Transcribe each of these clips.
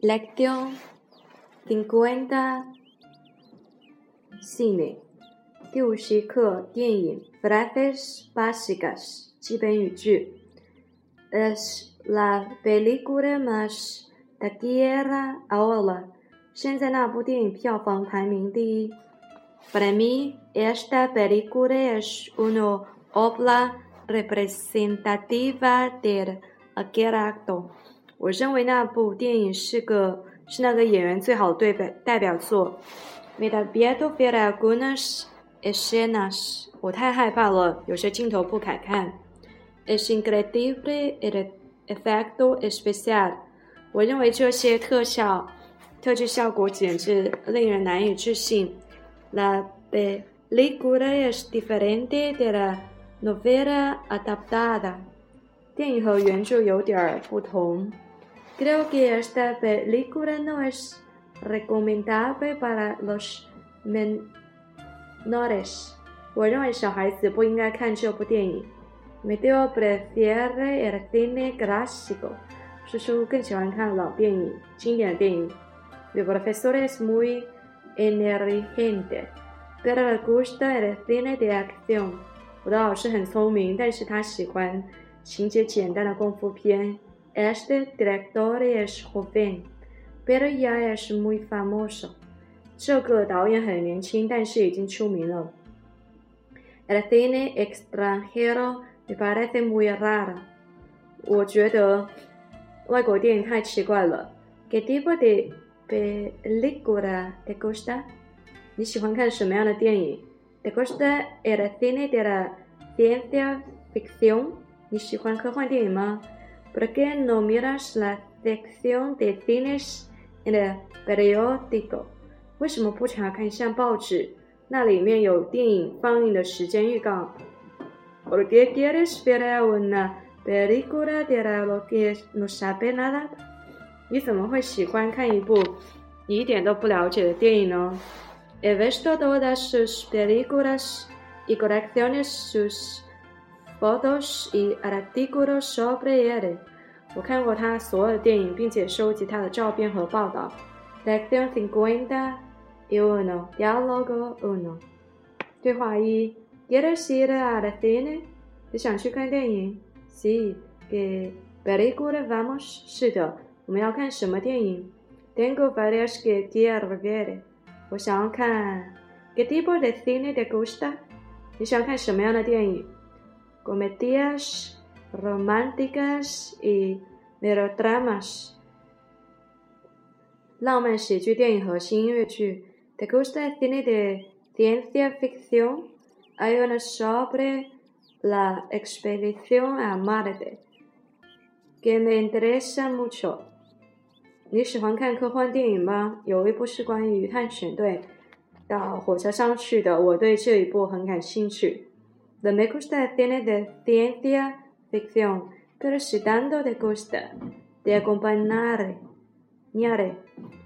Lección cincuenta cine 第五十课电影 frases básicas 基本语句 es la película más taquillera ahora 现在那部电影票房排名第一 Para mí esta película es una obra representativa del aquel actor 我认为那部电影是个是那个演员最好的对表代表作。Me da miedo ver algunas escenas，我太害怕了，有些镜头不敢看。Es increíble el efecto especial，我认为这些特效、特技效果简直令人难以置信。La película es diferente de la novela adaptada，电影和原著有点儿不同。Creo que esta película no es recomendable para los menores. 我认为小孩子不应该看这部电影。Me dio prefiere el cine clásico. 叔叔更喜欢看老电影、经典的电影。Mi profesor es muy inteligente, pero le gusta el cine de acción. 我的老师很聪明，但是他喜欢情节简单的功夫片。 Este director es joven, pero ya es muy famoso. 这个导演很年轻，但是已经出名了。El cine extranjero me parece muy raro. 我觉得外国电影太奇怪了。¿Qué tipo de película te gusta? 你喜欢看什么样的电影？¿Te gusta el cine de la ciencia ficción? 你喜欢科幻电影吗 ？¿Por qué no miras la sección de cines en el periódico？为什么不查看一下报纸？那里面有电影放映的时间预告。¿Por qué quieres ver una película de la que no sabes nada？你怎么会喜欢看一部你一点都不了解的电影呢？He visto todas sus películas y colecciones sus fotos y artículos sobre él。我看过他所有的电影，并且收集他的照片和报道。Lección cincuenta y uno, diálogo uno。对话一：¿Quieres ir al cine？你想去看电影？Sí. ¿Qué película vamos？是的，我们要看什么电影？Tengo varias que quiero ver。我想要看。¿Qué tipo de cine te gusta？你想看什么样的电影？comedias románticas y melodramas. 浪漫喜剧电影和新音乐剧。¿Te gusta el cine de ciencia ficción? Hay una sobre la expedición a Marte que me interesa mucho. 你喜欢看科幻电影吗？有一部是关于探险队到火车上去的，我对这一部很感兴趣。The me gusta el cine de ciencia ficción, pero si tanto te gusta, te acompañaré.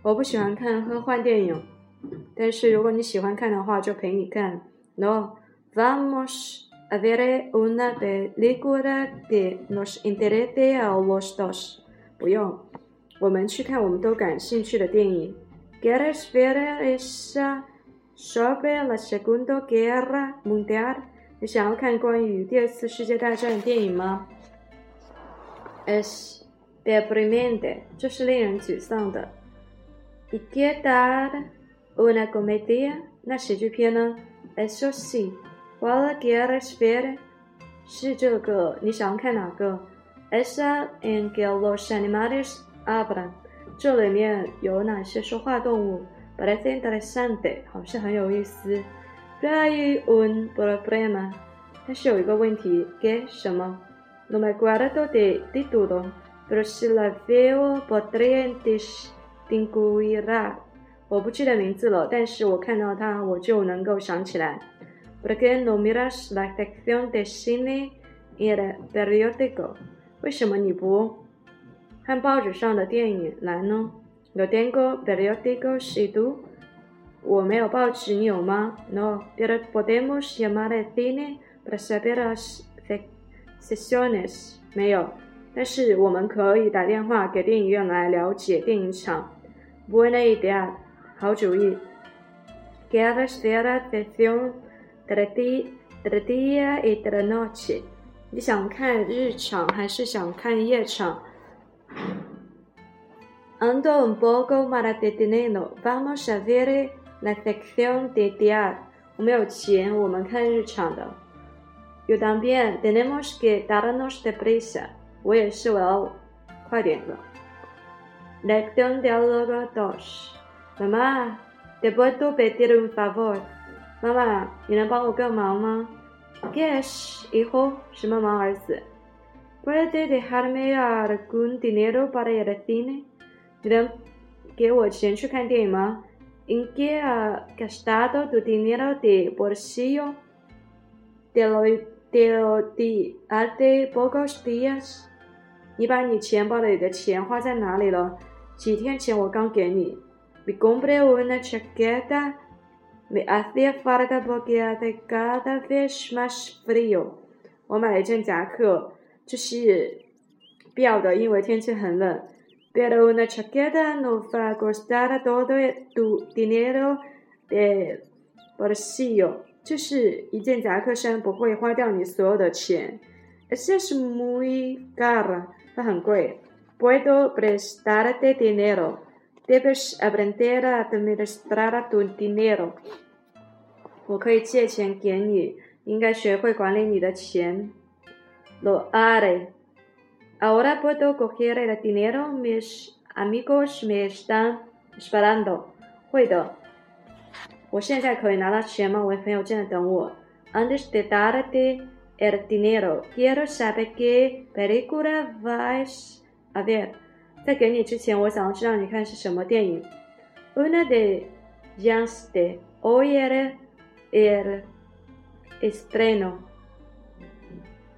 我不喜欢看科幻电影，但是如果你喜欢看的话，就陪你看。No, vamos a ver una película que nos interese a los dos. 不用，我们去看我们都感兴趣的电影。¿Quieres ver esa sobre la Segunda Guerra Mundial? 你想要看关于第二次世界大战的电影吗？Es deprimente，这是令人沮丧的。¿Y qué tal una comedia？那喜剧片呢？Eso sí。¿Cuál quieres ver？是这个，你想要看哪个？Esa en que los animales hablan。这里面有哪些说话动物？Parece interesante，好像很有意思。Hay un problema，但是有一个问题，¿qué 什么？No me acuerdo de título，pero si la veo podría distinguirla。我不记得名字了，但是我看到它，我就能够想起来。¿Por qué no miras la sección de cine en el periódico？为什么你不看报纸上的电影栏呢？No tengo periódicos y tú。我没有报纸，你有吗？No, pero podemos llamar al cine para saber las sesiones. 没有，但是我们可以打电话给电影院来了解电影场。Buena idea，好主意。¿Quieres ver la sesión de día y de noche？你想看日场还是想看夜场？Ando un poco mal de dinero. Vamos a ver la sección de día. 我没有钱，我们看日常的。Yo también tenemos que darnos deprisa. 我也是，我要快点的。Lección diálogo dos. Mamá, te puedo pedir un favor. 妈妈，你能帮我个忙吗？¿Qué es, hijo? 什么忙，儿子？¿Puede dejarme algún dinero para ir al cine? 你能给我钱去看电影吗？¿En qué ha gastado tu dinero de bolsillo? Te lo te lo di hace pocos días. 你把你钱包里的钱花在哪里了？几天前我刚给你。Me compré una chaqueta. Me hacía falta porque hace cada vez más frío。我买了一件夹克，就是必要的，因为天气很冷。Pero una chaqueta no va a costar todo tu dinero de bolsillo。就是一件夹克衫不会花掉你所有的钱。Esa es muy cara，它很贵。Puedo prestarte dinero。Debes aprender a administrar tu dinero。我可以借钱给你，应该学会管理你的钱。Lo haré. Ahora puedo coger el dinero. Mis amigos me están esperando. 会的。我现在可以拿到钱吗？我的朋友正在等我。Antes de darte el dinero, quiero saber qué película vas a ver. 在给你之前，我想要知道你看是什么电影。Una de ellas de hoy era el estreno。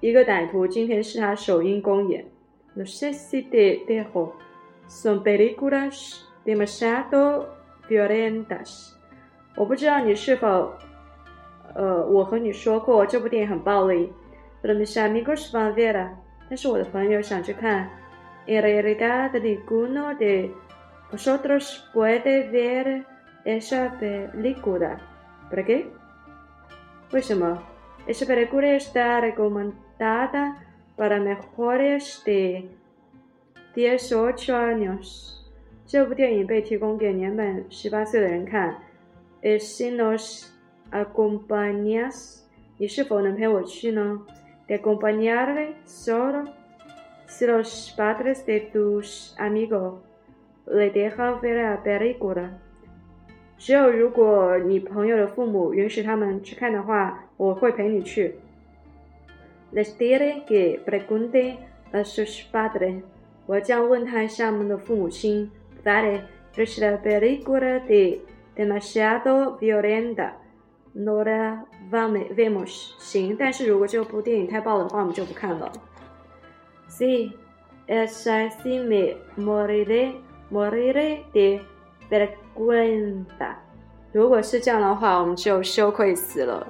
一个歹徒今天是他首映公演。 No sé si te dejo. Son películas demasiado violentas。我不知道你是否，呃，我和你说过这部电影很暴力。Pero mis amigos van a verla。但是我的朋友想去看。En realidad ninguno de vosotros puede ver esa película. ¿Por qué? 为什么？Esa película está recomendada para mejores de 18 años。这部电影被提供给年满十八岁的人看。Si nos acompañas，你是否能陪我去呢？De acompañarle solo si los padres de tus amigos le dejan ver la película。只有如果你朋友的父母允许他们去看的话，我会陪你去。Les diré que pregunte a sus padres。我将问他一下他们的父母亲。Vale, es la película de demasiado violenta. No la vemos。行，但是如果这部电影太爆的话，我们就不看了。Sí, es así me moriré, moriré de vergüenza。如果是这样的话，我们就羞愧死了。